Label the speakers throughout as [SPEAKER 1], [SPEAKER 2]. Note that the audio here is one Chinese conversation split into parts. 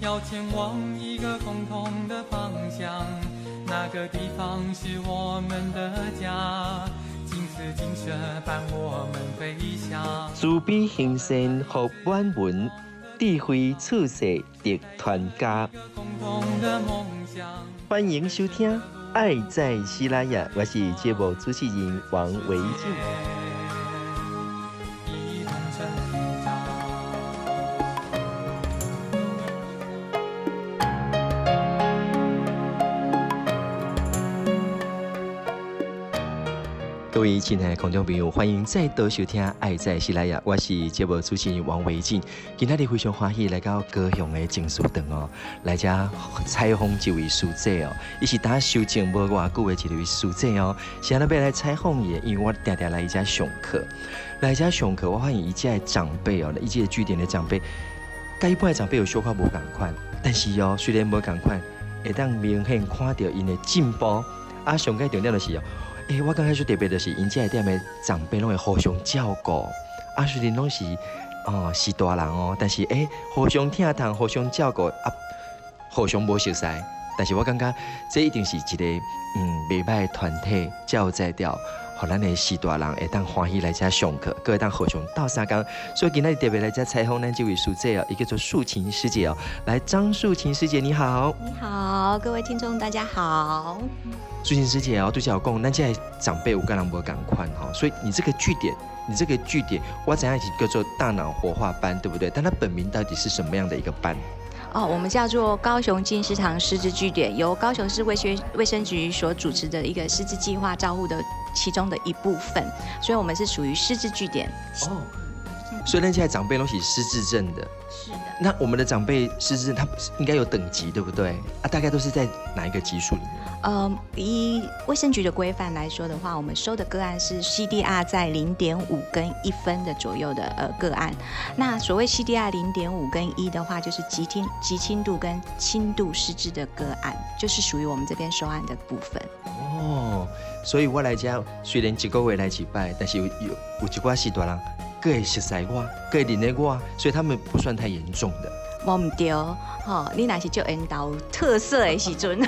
[SPEAKER 1] 要前往一个共同的方向。那个地方是我们的家，金丝金色伴我们飞翔。
[SPEAKER 2] 慈悲行善福满门，智慧处世得传家。共同的梦想。欢迎收听《爱在西拉雅》，我是节目主持人王维静。各位亲爱的观众朋友，欢迎再度收听《爱在西拉雅》，我是节目主持人王维静。今天你非常欢喜来到高雄的静思堂哦，来遮采访这位书者哦，伊是打修静无偌久的一位书者哦。现在要来采访伊，因为我常常来伊家上课，来家上课，我发现伊家的长辈哦，伊家据点的长辈，跟一般的长辈有小可无共款，但是哦，虽然无共款，会当明显看到因的进步。啊，上个重点的是哦。诶、欸，我刚开始特别的是，因这店的长辈拢会互相照顾，啊，虽然拢是哦是大人哦，但是诶、互相听谈，互相照顾啊，互相无熟悉，但是我感觉这一定是一个嗯袂歹的团体才有才调，互咱的四大人会当欢喜来遮上课，各会当互相斗相共，所以今天特别来遮采访咱这位师姐哦，一个叫做素琴师姐哦，来张素琴师姐你好，
[SPEAKER 3] 你好，各位听众大家好。
[SPEAKER 2] 素琴师姐哦，对小讲，咱这长辈有跟人无共款哈，所以你这个据点，你这个据点，我怎样一起叫做大脑活化班，对不对？但它本名到底是什么样的一个班？
[SPEAKER 3] 哦，我们叫做高雄金石堂师资据点，由高雄市卫生卫生局所主持的一个师资计划照护的其中的一部分，所以我们是属于师资据点。哦，
[SPEAKER 2] 所以咱现在长辈都是失智症的。
[SPEAKER 3] 是的。
[SPEAKER 2] 那我们的长辈失智症，他应该有等级，对不对？啊，大概都是在哪一个级数里面？
[SPEAKER 3] 呃，以卫生局的规范来说的话，我们收的个案是 CDR 在零点五跟一分的左右的呃个案。那所谓 CDR 零点五跟一的话，就是极轻极轻度跟轻度失智的个案，就是属于我们这边收案的部分。
[SPEAKER 2] 哦，所以我来讲，虽然一个月来几拜，但是有有有几挂是大人，各会熟悉我，各会认得我，所以他们不算太严重的。
[SPEAKER 3] 我唔对，吼，你若是做引导特色的时阵。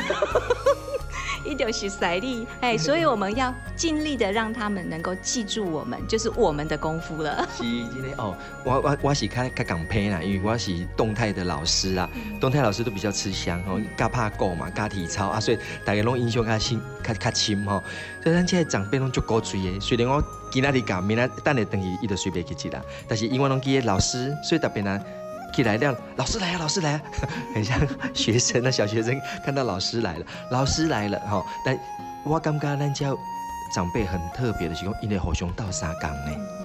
[SPEAKER 3] 一点是实力，哎，所以我们要尽力的让他们能够记住我们，就是我们的功夫了。
[SPEAKER 2] 是，今天哦，我我我是较较港配啦，因为我是动态的老师啦，嗯、动态老师都比较吃香哦，加怕够嘛，加体操啊，所以大家拢印象较深，较较深吼。所以咱现在长辈拢足够嘴的，虽然我今仔日讲，明仔等下等于伊就随便去记啦，但是因为拢记得老师，所以特别难。起来亮，老师来啊，老师来啊，很像学生啊，小学生看到老师来了，老师来了哈。但我感觉咱家长辈很特别的，是讲因为互相斗三工呢。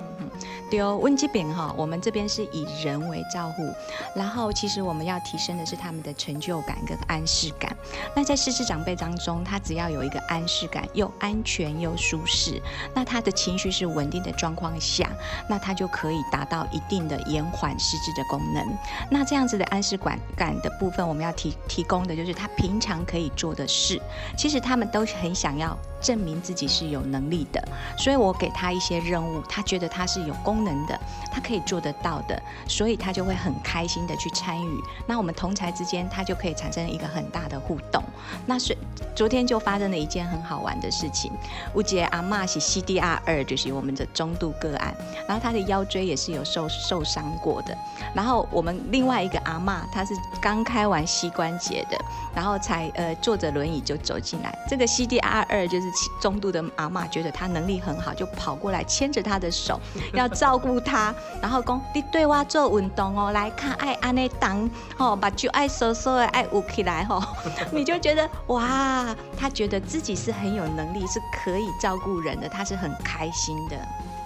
[SPEAKER 3] 对哦，温基饼哈，我们这边是以人为照护，然后其实我们要提升的是他们的成就感跟安适感。那在失智长辈当中，他只要有一个安适感，又安全又舒适，那他的情绪是稳定的状况下，那他就可以达到一定的延缓失智的功能。那这样子的安适感感的部分，我们要提提供的就是他平常可以做的事。其实他们都很想要证明自己是有能力的，所以我给他一些任务，他觉得他是有功。功能的，他可以做得到的，所以他就会很开心的去参与。那我们同才之间，他就可以产生一个很大的互动。那是昨天就发生了一件很好玩的事情。吴杰阿嬷是 CDR 二，就是我们的中度个案，然后他的腰椎也是有受受伤过的。然后我们另外一个阿嬷，她是刚开完膝关节的，然后才呃坐着轮椅就走进来。这个 CDR 二就是中度的阿嬷，觉得他能力很好，就跑过来牵着他的手，要照。照顾他，然后讲你对我做运动哦，来看爱安尼当吼，把就爱收收的爱捂起来吼，你就觉得哇，他觉得自己是很有能力，是可以照顾人的，他是很开心的。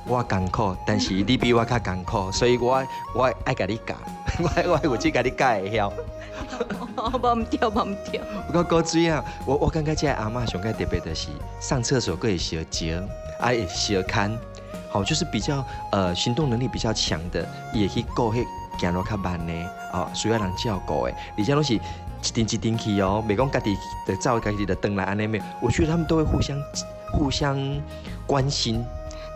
[SPEAKER 2] 我艰苦，但是你比我较艰苦，所以我我爱甲你教，我我有去给你教会晓。
[SPEAKER 3] 忘唔掉，忘唔掉。
[SPEAKER 2] 不过高水啊，我我感觉这阿嬷上个特别的是上厕所可以小脚，爱小看。好，就是比较呃行动能力比较强的，也可以够会走路较慢呢。哦，需要人照顾诶，而且拢是一定一定去哦，每讲家己的照家己的灯来安尼面，我觉得他们都会互相互相关心。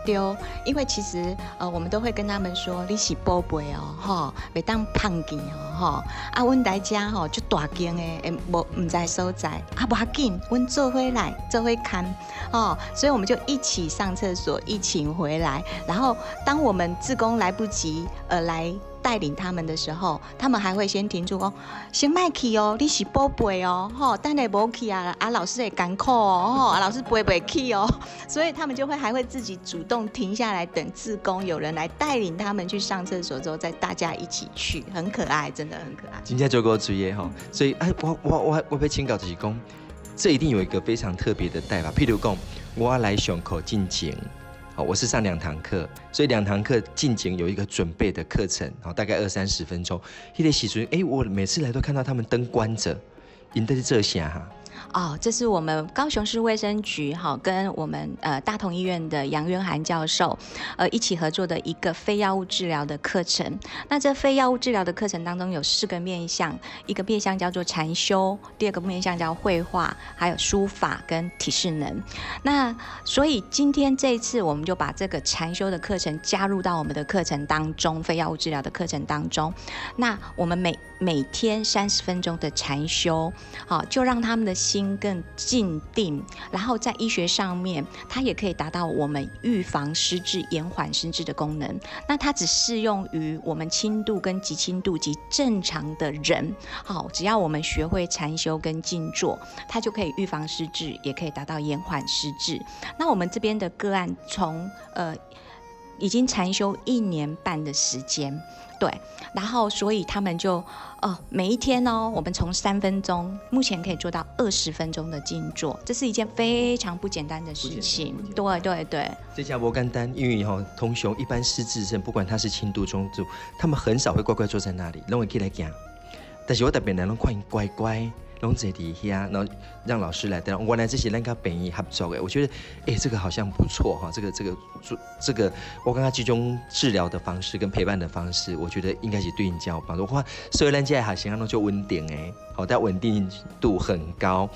[SPEAKER 3] 丢，因为其实呃，我们都会跟他们说，你是宝贝哦，哈，别当胖见哦，哈，啊，阮大家吼就大间诶，诶，无唔在所在，啊，无要紧，阮做回来，做回看，哦，所以我们就一起上厕所，一起回来，然后当我们自工来不及呃来。带领他们的时候，他们还会先停住哦，先麦去哦，你是宝贝哦，吼，等下无去啊，啊老师也艰苦哦，吼，啊老师不会不会去哦，所以他们就会还会自己主动停下来等自工有人来带领他们去上厕所之后，再大家一起去，很可爱，真的很可爱。
[SPEAKER 2] 今天做过作业哈，所以哎，我我我我被请教就是讲，这一定有一个非常特别的带法，譬如讲，我来上课进前。好，我是上两堂课，所以两堂课进前有一个准备的课程，好，大概二三十分钟。一得洗漱，哎，我每次来都看到他们灯关着，赢的是这些哈。
[SPEAKER 3] 哦，这是我们高雄市卫生局哈，跟我们呃大同医院的杨渊涵教授，呃一起合作的一个非药物治疗的课程。那这非药物治疗的课程当中有四个面向，一个面向叫做禅修，第二个面向叫绘画，还有书法跟体适能。那所以今天这一次我们就把这个禅修的课程加入到我们的课程当中，非药物治疗的课程当中。那我们每每天三十分钟的禅修，好，就让他们的心心更静定，然后在医学上面，它也可以达到我们预防失智、延缓失智的功能。那它只适用于我们轻度跟极轻度及正常的人，好，只要我们学会禅修跟静坐，它就可以预防失智，也可以达到延缓失智。那我们这边的个案从呃。已经禅修一年半的时间，对，然后所以他们就，哦，每一天哦，我们从三分钟，目前可以做到二十分钟的静坐，这是一件非常不简单的事情，对对对。
[SPEAKER 2] 这家摩甘丹，因为哈，同雄一般失智症，不管他是轻度、中度，他们很少会乖乖坐在那里，让我可以来讲，但是我特别难拢看乖乖。拢坐底下，然后让老师来带。原来这些人跟本医合作诶，我觉得，哎，这个好像不错哈。这个这个做这个，我刚刚集中治疗的方式跟陪伴的方式，我觉得应该是对你较有帮助。话，所以人家还行，那就稳定诶，好，但稳定度很高。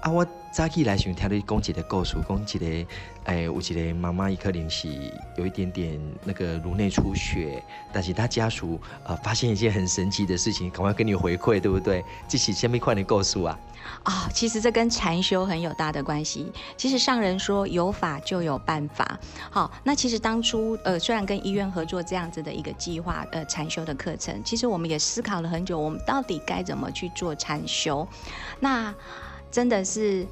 [SPEAKER 2] 啊，我早起来想听你讲一个故事，讲一个，哎，有一个妈妈，伊可能是有一点点那个颅内出血，但是她家属呃发现一件很神奇的事情，赶快跟你回馈，对不对？这是什么款的故事啊？
[SPEAKER 3] 啊、哦，其实这跟禅修很有大的关系。其实上人说有法就有办法。好，那其实当初呃虽然跟医院合作这样子的一个计划，呃禅修的课程，其实我们也思考了很久，我们到底该怎么去做禅修？那真的是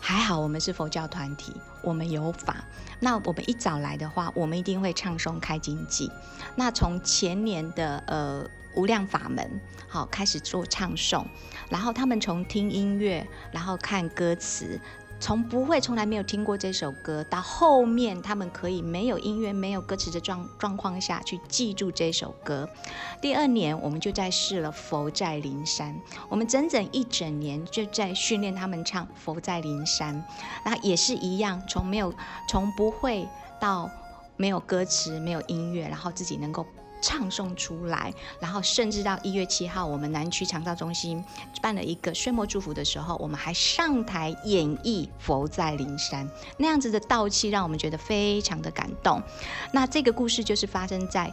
[SPEAKER 3] 还好，我们是佛教团体，我们有法。那我们一早来的话，我们一定会唱诵开经偈。那从前年的呃无量法门，好开始做唱诵，然后他们从听音乐，然后看歌词。从不会、从来没有听过这首歌，到后面他们可以没有音乐、没有歌词的状状况下去记住这首歌。第二年，我们就在试了《佛在灵山》，我们整整一整年就在训练他们唱《佛在灵山》，那也是一样，从没有、从不会到没有歌词、没有音乐，然后自己能够。唱诵出来，然后甚至到一月七号，我们南区长照中心办了一个岁末祝福的时候，我们还上台演绎《佛在灵山》那样子的道气，让我们觉得非常的感动。那这个故事就是发生在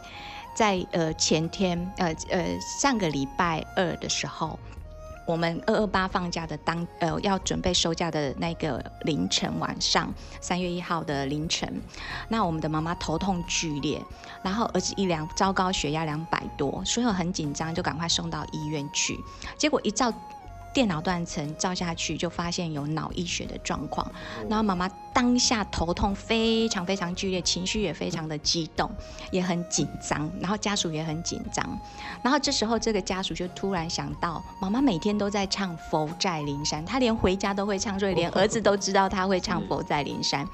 [SPEAKER 3] 在呃前天呃呃上个礼拜二的时候。我们二二八放假的当呃要准备收假的那个凌晨晚上，三月一号的凌晨，那我们的妈妈头痛剧烈，然后儿子一量糟糕，血压两百多，所以很紧张，就赶快送到医院去，结果一照。电脑断层照下去，就发现有脑溢血的状况。然后妈妈当下头痛非常非常剧烈，情绪也非常的激动，也很紧张。然后家属也很紧张。然后这时候这个家属就突然想到，妈妈每天都在唱《佛在灵山》，他连回家都会唱，所以连儿子都知道他会唱《佛在灵山》。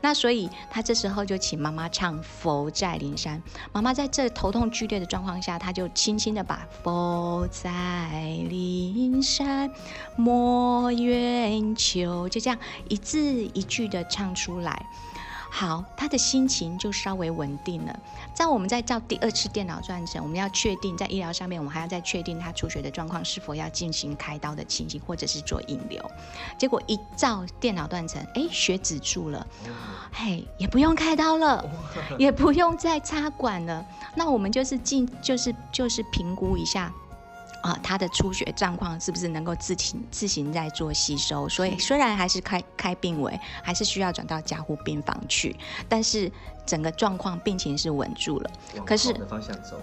[SPEAKER 3] 那所以他这时候就请妈妈唱《佛在灵山》。妈妈在这头痛剧烈的状况下，他就轻轻的把《佛在灵山》。莫怨求，就这样一字一句的唱出来。好，他的心情就稍微稳定了。在我们在照第二次电脑断层，我们要确定在医疗上面，我们还要再确定他出血的状况是否要进行开刀的情形，或者是做引流。结果一照电脑断层，哎，血止住了，嘿，也不用开刀了，也不用再插管了。那我们就是进，就是就是评估一下。啊，他的出血状况是不是能够自行自行在做吸收？所以虽然还是开开病危，还是需要转到加护病房去，但是整个状况病情是稳住了。可是，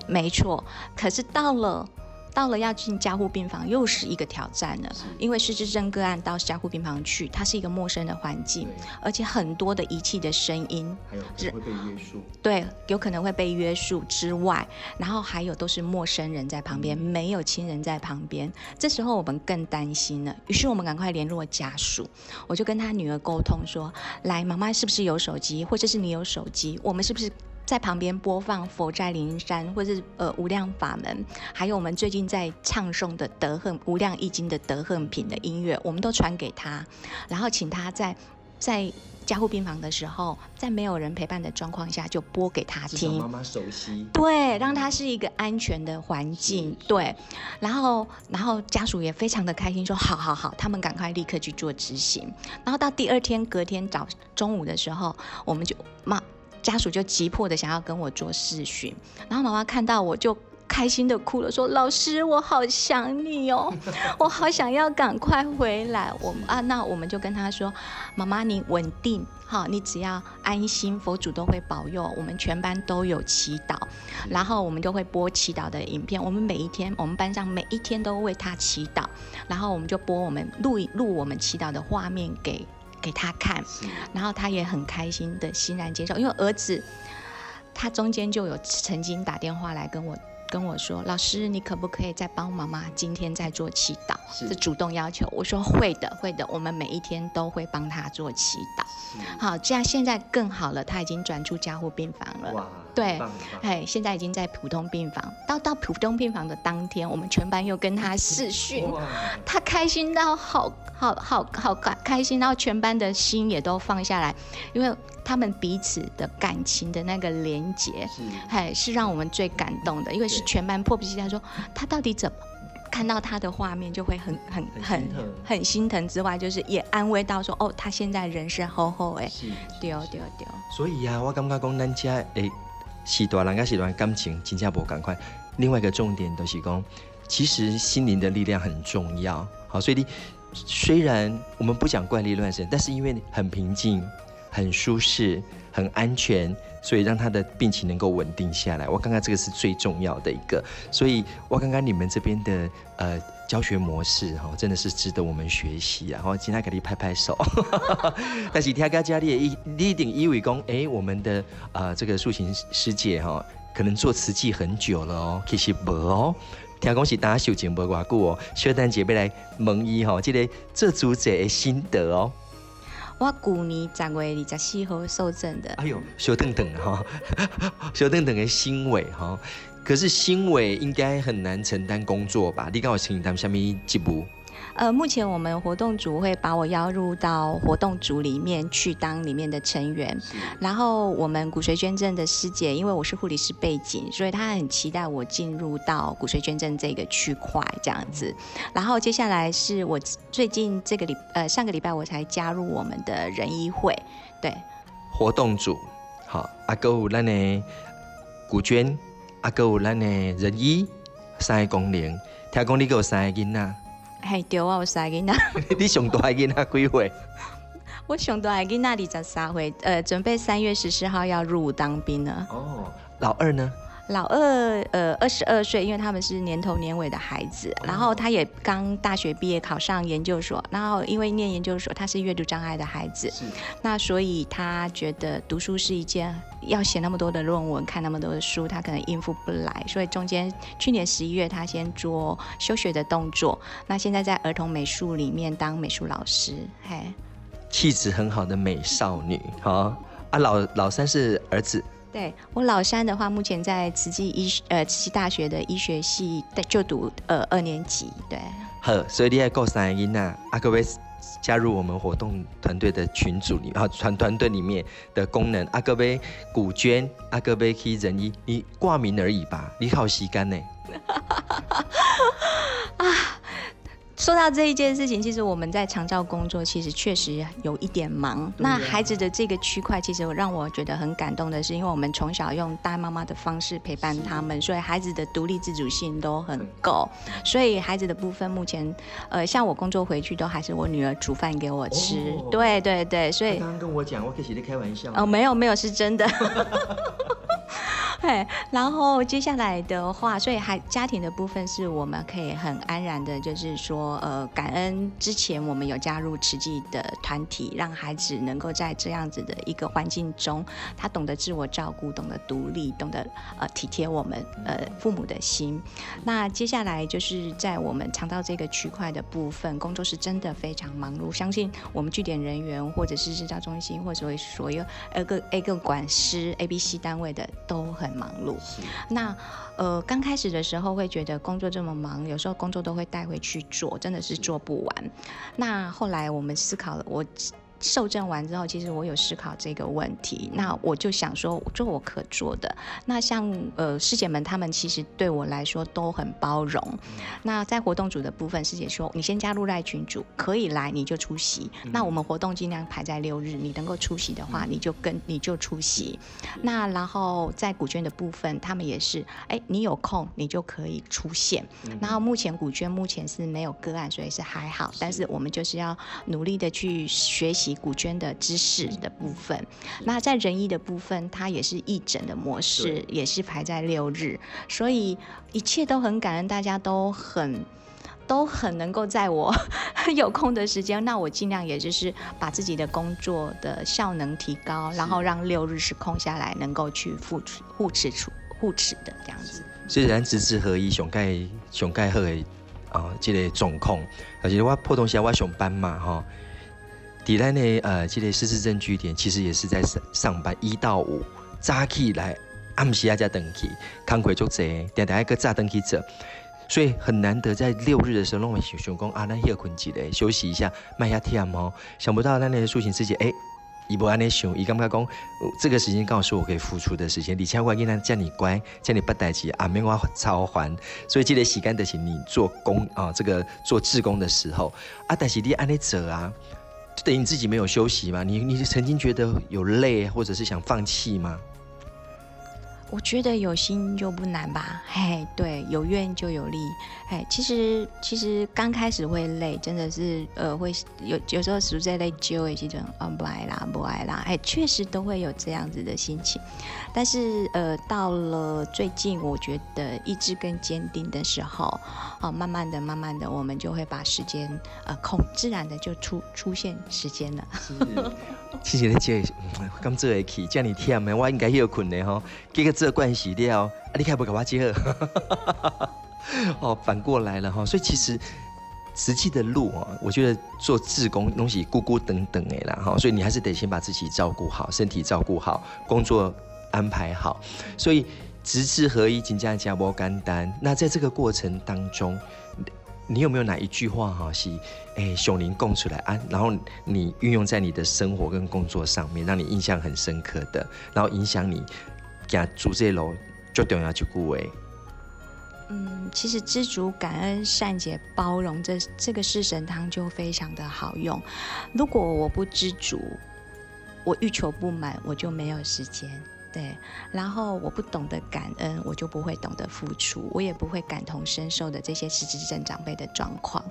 [SPEAKER 3] 没错，可是到了。到了要进加护病房，又是一个挑战了。因为失智症个案到加护病房去，它是一个陌生的环境，而且很多的仪器的声音，
[SPEAKER 2] 还有会被约束。
[SPEAKER 3] 对，有可能会被约束之外，然后还有都是陌生人在旁边，没有亲人在旁边。这时候我们更担心了，于是我们赶快联络家属，我就跟他女儿沟通说：“来，妈妈是不是有手机，或者是你有手机？我们是不是？”在旁边播放《佛在灵山》或者是呃《无量法门》，还有我们最近在唱诵的《德恨无量易经》的德恨品的音乐，我们都传给他，然后请他在在加护病房的时候，在没有人陪伴的状况下，就播给他听。
[SPEAKER 2] 妈妈熟悉。
[SPEAKER 3] 对，让他是一个安全的环境。对，然后然后家属也非常的开心，说好好好，他们赶快立刻去做执行。然后到第二天隔天早中午的时候，我们就妈。家属就急迫的想要跟我做视讯，然后妈妈看到我就开心的哭了，说：“老师，我好想你哦，我好想要赶快回来。”我啊，那我们就跟他说：“妈妈，你稳定，好，你只要安心，佛祖都会保佑。我们全班都有祈祷，然后我们就会播祈祷的影片。我们每一天，我们班上每一天都为他祈祷，然后我们就播我们录录我们祈祷的画面给。”给他看，然后他也很开心的欣然接受，因为儿子他中间就有曾经打电话来跟我跟我说，老师你可不可以再帮妈妈今天再做祈祷？是，主动要求，我说会的会的，我们每一天都会帮他做祈祷。好，这样现在更好了，他已经转出加护病房了。哇，对，哎，现在已经在普通病房。到到普通病房的当天，我们全班又跟他视讯，他开心到好。好好好开开心，然后全班的心也都放下来，因为他们彼此的感情的那个连结，是，哎，是让我们最感动的，因为是全班迫不及待说他到底怎么看到他的画面就会很很很很心疼之外，就是也安慰到说哦，他现在人是好好哎，对哦对哦对哦。
[SPEAKER 2] 所以呀、啊，我感觉讲咱家诶，是多人家是段感情，真正无赶快。另外一个重点都是讲，其实心灵的力量很重要。好，所以你。虽然我们不讲怪力乱神，但是因为很平静、很舒适、很安全，所以让他的病情能够稳定下来。我刚刚这个是最重要的一个，所以我刚刚你们这边的呃教学模式哈，真的是值得我们学习。然后今天给你拍拍手，但是听大家你一你一定以为讲，哎，我们的呃这个素琴师姐哈，可能做慈济很久了哦，其实不哦。听讲是大家修静无偌久哦，小丹姐要来问伊吼，这个做主者的心得哦。
[SPEAKER 3] 我旧年十月二十四号受证的。
[SPEAKER 2] 哎呦，小邓邓哈，小邓邓的新伟哈，可是新伟应该很难承担工作吧？你跟我承担什么职务？
[SPEAKER 3] 呃，目前我们活动组会把我邀入到活动组里面去当里面的成员，然后我们骨髓捐赠的师姐，因为我是护理师背景，所以她很期待我进入到骨髓捐赠这个区块这样子。然后接下来是我最近这个礼呃上个礼拜我才加入我们的仁医会，对，
[SPEAKER 2] 活动组，好，阿哥有咱的骨捐，阿哥有咱的仁医，三个功能，听讲你有三个囡仔。
[SPEAKER 3] 嘿，对啊，我三个囡仔。
[SPEAKER 2] 你上大囡仔几岁？
[SPEAKER 3] 我上大囡仔二十三岁，呃，准备三月十四号要入伍当兵了。
[SPEAKER 2] 哦，老二呢？
[SPEAKER 3] 老二呃二十二岁，因为他们是年头年尾的孩子，然后他也刚大学毕业考上研究所，然后因为念研究所他是阅读障碍的孩子，那所以他觉得读书是一件要写那么多的论文，看那么多的书，他可能应付不来，所以中间去年十一月他先做休学的动作，那现在在儿童美术里面当美术老师，嘿，
[SPEAKER 2] 气质很好的美少女，好啊，老老三是儿子。
[SPEAKER 3] 对我老三的话，目前在慈济医呃慈济大学的医学系在就读呃二年级。对，
[SPEAKER 2] 好，所以你还够三个囡仔，啊，各位加入我们活动团队的群组里啊，团团队里面的功能。阿哥杯古捐，阿哥杯可以仁医，你挂名而已吧，你好吸干呢。
[SPEAKER 3] 啊。说到这一件事情，其实我们在长照工作，其实确实有一点忙。那孩子的这个区块，其实让我觉得很感动的是，因为我们从小用当妈妈的方式陪伴他们，所以孩子的独立自主性都很够。所以孩子的部分，目前呃，像我工作回去，都还是我女儿煮饭给我吃。哦、对对对，所以刚
[SPEAKER 2] 刚跟我讲，我可是在开玩笑。
[SPEAKER 3] 哦，没有没有，是真的。对，然后接下来的话，所以还家庭的部分是我们可以很安然的，就是说，呃，感恩之前我们有加入慈济的团体，让孩子能够在这样子的一个环境中，他懂得自我照顾，懂得独立，懂得呃体贴我们呃父母的心。那接下来就是在我们长照这个区块的部分，工作是真的非常忙碌，相信我们据点人员或者是日照中心，或者说所有呃个 A 个管师 A B C 单位的都很。很忙碌，那呃刚开始的时候会觉得工作这么忙，有时候工作都会带回去做，真的是做不完。那后来我们思考了，我。受证完之后，其实我有思考这个问题，那我就想说做我可做的。那像呃师姐们，他们其实对我来说都很包容。那在活动组的部分，师姐说你先加入赖群组，可以来你就出席。那我们活动尽量排在六日，你能够出席的话，你就跟你就出席。那然后在古捐的部分，他们也是，哎，你有空你就可以出现。然后目前古捐目前是没有个案，所以是还好。但是我们就是要努力的去学习。古捐的知识的部分，那在仁医的部分，它也是义诊的模式，也是排在六日，所以一切都很感恩，大家都很都很能够在我 有空的时间，那我尽量也就是把自己的工作的效能提高，然后让六日是空下来，能够去护持护持处护持的这样子。
[SPEAKER 2] 虽然直志合一上盖上盖好的啊，这个状况，而且我普通时我上班嘛，哈。伫咱呢，呃，这个失智症据点其实也是在上上班，一到五早起来，暗时啊才登去，工课足济，点点一个早登去走，所以很难得在六日的时候，弄完想想讲啊，咱歇困一下，休息一下，卖下天哦。想不到咱那个素琴师姐，哎，伊无安尼想，伊感觉讲这个时间刚好是我可以付出的时间，而且我囡仔叫你乖，叫你不代志，阿免我操烦，所以这个时间就是你做工啊，这个做志工的时候啊，但是你安尼做啊。就等于你自己没有休息吗？你你曾经觉得有累，或者是想放弃吗？
[SPEAKER 3] 我觉得有心就不难吧，嘿，对，有愿就有力，嘿，其实其实刚开始会累，真的是呃会有有时候实在累就会这种啊不爱啦不爱啦，哎，确实都会有这样子的心情，但是呃到了最近，我觉得意志更坚定的时候，啊，慢慢的慢慢的，我们就会把时间呃控自然的就出出现时间了。
[SPEAKER 2] 谢谢你姐，刚做下去，叫你忝的，我应该要困的吼。这个这关系了，啊，你看不给我接好，哦，反过来了哈。所以其实实际的路啊，我觉得做志工东西孤孤等等哎啦哈。所以你还是得先把自己照顾好，身体照顾好，工作安排好。所以直志合一，真正加无简单。那在这个过程当中。你有没有哪一句话哈是哎，熊林供出来啊？然后你运用在你的生活跟工作上面，让你印象很深刻的，然后影响你行主这路，最重要一句话。
[SPEAKER 3] 嗯，其实知足、感恩、善解、包容，这这个四神汤就非常的好用。如果我不知足，我欲求不满，我就没有时间。对，然后我不懂得感恩，我就不会懂得付出，我也不会感同身受的这些失智症长辈的状况。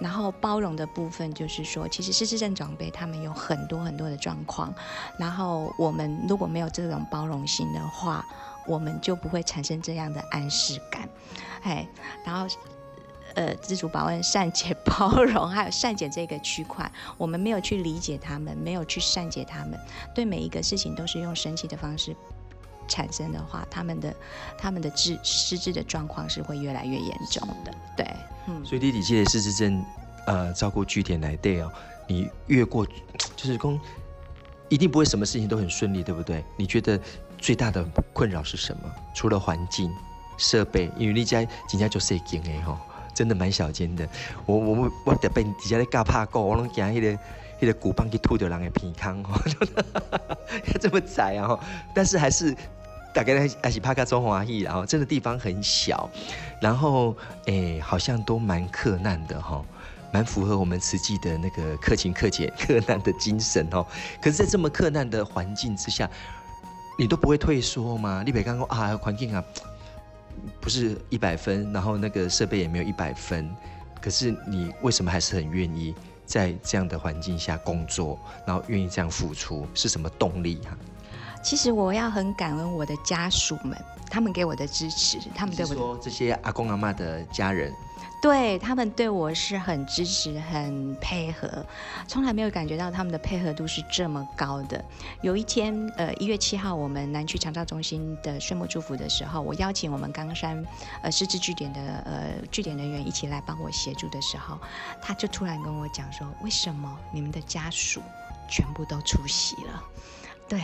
[SPEAKER 3] 然后包容的部分就是说，其实失智症长辈他们有很多很多的状况，然后我们如果没有这种包容心的话，我们就不会产生这样的安适感。哎，然后。呃，自主保恩、善解、包容，还有善解这个区块，我们没有去理解他们，没有去善解他们，对每一个事情都是用神奇的方式产生的话，他们的他们的智失智的状况是会越来越严重的。对，嗯。
[SPEAKER 2] 所以弟弟记得失智症，呃，照顾据点来对哦，你越过就是公，一定不会什么事情都很顺利，对不对？你觉得最大的困扰是什么？除了环境、设备，因为你家今家就设计的哈。真的蛮小间的。我我我得被底下咧尬怕过，我拢惊迄个迄、那个鼓棒去吐掉人的鼻腔，这么窄啊！但是还是大概还是怕卡中华裔，然后这个地方很小，然后哎、欸，好像都蛮克难的哈，蛮符合我们慈济的那个克勤克俭 克难的精神哦。可是，在这么克难的环境之下，你都不会退缩吗？你别刚说啊，环境啊。不是一百分，然后那个设备也没有一百分，可是你为什么还是很愿意在这样的环境下工作，然后愿意这样付出，是什么动力啊？
[SPEAKER 3] 其实我要很感恩我的家属们，他们给我的支持，他们对我
[SPEAKER 2] 说这些阿公阿妈的家人。
[SPEAKER 3] 对，他们对我是很支持、很配合，从来没有感觉到他们的配合度是这么高的。有一天，呃，一月七号，我们南区长照中心的岁末祝福的时候，我邀请我们冈山呃失智据点的呃据点人员一起来帮我协助的时候，他就突然跟我讲说：“为什么你们的家属全部都出席了？”对，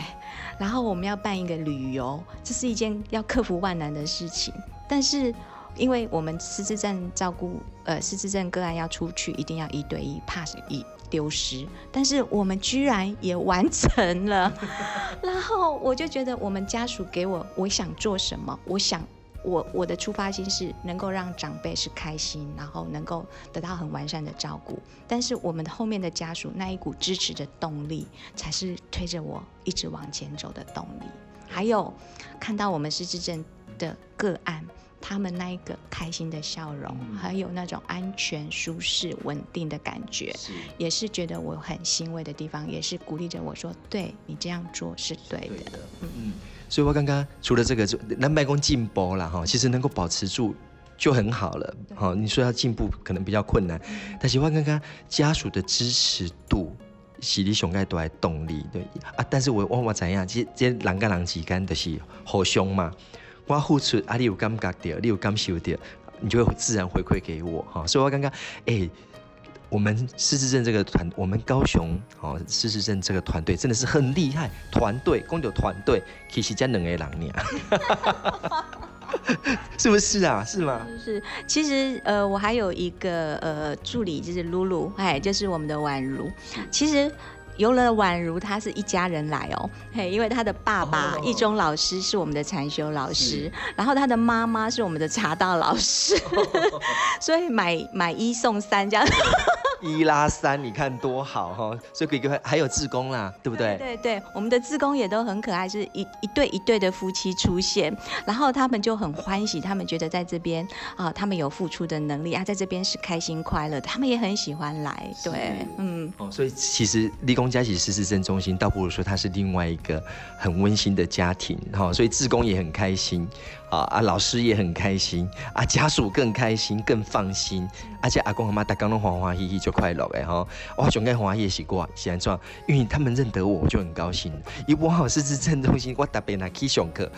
[SPEAKER 3] 然后我们要办一个旅游，这是一件要克服万难的事情，但是。因为我们失智症照顾，呃，失智症个案要出去，一定要一对一，怕一丢失。但是我们居然也完成了，然后我就觉得我们家属给我，我想做什么？我想，我我的出发心是能够让长辈是开心，然后能够得到很完善的照顾。但是我们后面的家属那一股支持的动力，才是推着我一直往前走的动力。还有看到我们失智症的个案。他们那一个开心的笑容，嗯、还有那种安全、舒适、稳定的感觉，是也是觉得我很欣慰的地方，也是鼓励着我说：“对，你这样做是对的。对的”
[SPEAKER 2] 嗯，所以我刚刚除了这个，就南白宫进步了哈，其实能够保持住就很好了。好对，你说要进步可能比较困难，嗯、但是我刚刚家属的支持度，是你熊盖都来动力对啊。但是我我我怎样？这这人跟人之间的是互相嘛。我付出，啊，你有感觉到，你有感受到，你就会自然回馈给我哈。所以我刚刚，哎、我们失智症这个团，我们高雄哦，失智症这个团队真的是很厉害，团队，公牛团队，其实真两个人呢，是不是啊？是吗？
[SPEAKER 3] 是，其实呃，我还有一个呃助理，就是露露，哎，就是我们的宛如，其实。有了宛如，他是一家人来哦，嘿，因为他的爸爸一中老师是我们的禅修老师，是然后他的妈妈是我们的茶道老师，所以买买一送三这样。
[SPEAKER 2] 一拉三，你看多好哈！所以可以还还有志工啦，对不对？
[SPEAKER 3] 对对，我们的志工也都很可爱，是一一对一对的夫妻出现，然后他们就很欢喜，他们觉得在这边啊，他们有付出的能力啊，在这边是开心快乐的，他们也很喜欢来。对，嗯。
[SPEAKER 2] 哦，所以其实立功家喜失智症中心，倒不如说它是另外一个很温馨的家庭哈，所以志工也很开心。啊啊！老师也很开心，啊家属更开心，更放心，而且阿公阿妈大家都欢欢喜喜就快乐的哈。我上个欢喜是过是安怎？因为他们认得我，我就很高兴。一我好失智症中心，我特别来去上课，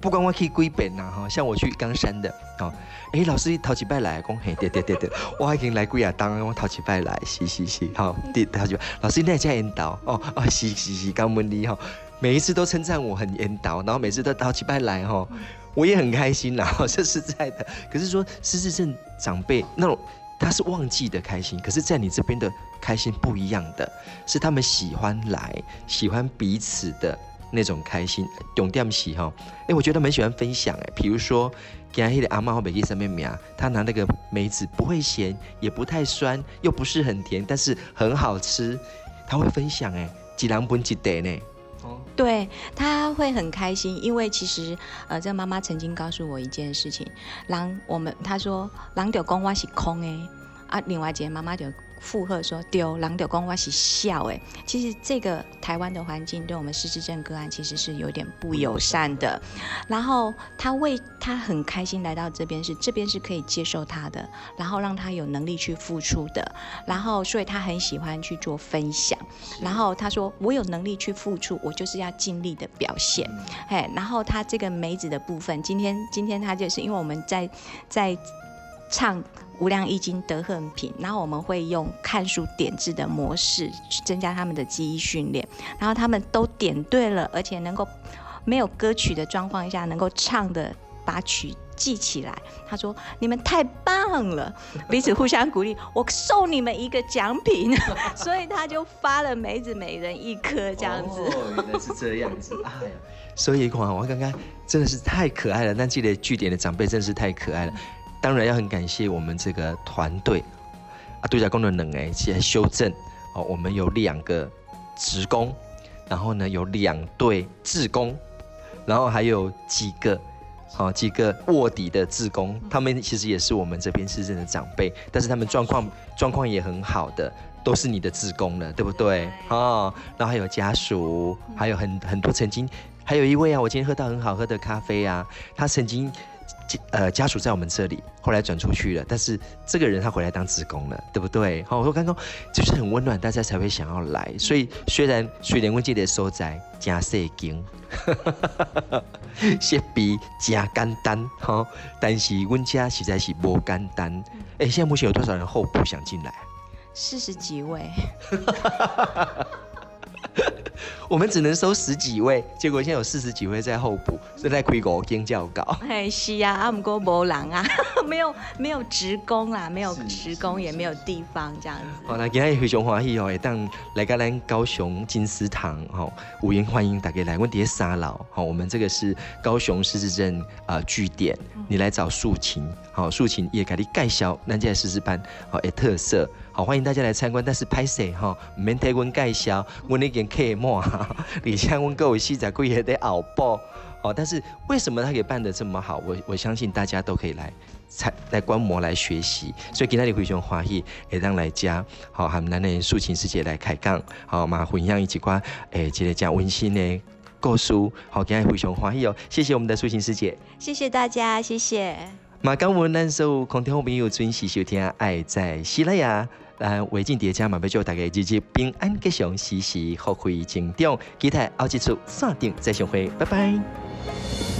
[SPEAKER 2] 不管我去几遍呐哈。像我去冈山的，哦，哎、欸，老师头几拜来，讲嘿，对对对对，我已经来贵啊当，我头几拜来，是是是，好，第头几拜，老师你也在引导，哦哦，是是是，刚问你哈，每一次都称赞我很引导，然后每次都头几拜来哈。我也很开心啦，这是在的。可是说失智症长辈那种，他是忘记的开心，可是在你这边的开心不一样的，是他们喜欢来，喜欢彼此的那种开心。重点是哈，哎，我觉得蛮喜欢分享哎。比如说，给他的阿妈或北京上面苗，他拿那个梅子不会咸，也不太酸，又不是很甜，但是很好吃，他会分享哎，几两本几袋呢？
[SPEAKER 3] 哦对，他会很开心，因为其实呃，这个妈妈曾经告诉我一件事情，狼我们她说狼就讲我是空的啊，另外一件妈妈就。附和说丢狼丢公，我是笑哎。其实这个台湾的环境对我们失智症个案其实是有点不友善的。然后他为他很开心来到这边，是这边是可以接受他的，然后让他有能力去付出的。然后所以他很喜欢去做分享。然后他说我有能力去付出，我就是要尽力的表现。嘿，然后他这个梅子的部分，今天今天他就是因为我们在在唱。无量易经德恨品，然后我们会用看书点字的模式去增加他们的记忆训练，然后他们都点对了，而且能够没有歌曲的状况下能够唱的把曲记起来。他说：“你们太棒了，彼此互相鼓励。我送你们一个奖品。”所以他就发了梅子每人一颗这样子。
[SPEAKER 2] 哦，原来是这样子。哎呀，所以讲我刚刚真的是太可爱了。但记得据点的长辈真是太可爱了。当然要很感谢我们这个团队啊，度假工的人哎，现在修正哦，我们有两个职工，然后呢有两对志工，然后还有几个。好几个卧底的志工，他们其实也是我们这边市政的长辈，但是他们状况状况也很好的，都是你的志工了，对不对？哦，然后还有家属，还有很很多曾经，还有一位啊，我今天喝到很好喝的咖啡啊，他曾经。呃，家属在我们这里，后来转出去了。但是这个人他回来当职工了，对不对？好，我说刚刚就是很温暖，大家才会想要来。所以虽然水莲温记的所在加细经，设备加简单，哈，但是温家实在是不简单。哎，现在目前有多少人候补想进来？
[SPEAKER 3] 四十几位。
[SPEAKER 2] 我们只能收十几位，结果现在有四十几位在候补，正在亏五间教稿。
[SPEAKER 3] 哎，是啊，阿姆哥没人啊，没有没有职工啊，没有职工也没有地方这样子。
[SPEAKER 2] 好，那今天非常欢喜哦，会当来个咱高雄金丝堂，哦，五颜欢迎大家来。问题沙老，好，我们这个是高雄狮子镇啊据点，你来找素琴，好，素琴也给你介绍咱这狮子班，好，诶特色。好，欢迎大家来参观，但是拍摄哈，免替阮介绍，阮已经客满，而且阮各位细仔贵也得熬爆。好，但是为什么他可以办得这么好？我我相信大家都可以来参来观摩来学习。所以今天你非常欢喜，也让来家，好，和咱的素琴师姐来开讲，好嘛，分享一几关诶，这个讲温馨的故事。好，今天非常欢喜哦，谢谢我们的素琴师姐，
[SPEAKER 3] 谢谢大家，谢谢。
[SPEAKER 2] 马刚文难受，空天后朋友准时收听，爱在西拉雅。来，维静叠加嘛，要祝大家日日平安吉祥，时时福慧成长。期待后一次山顶再相会，拜拜。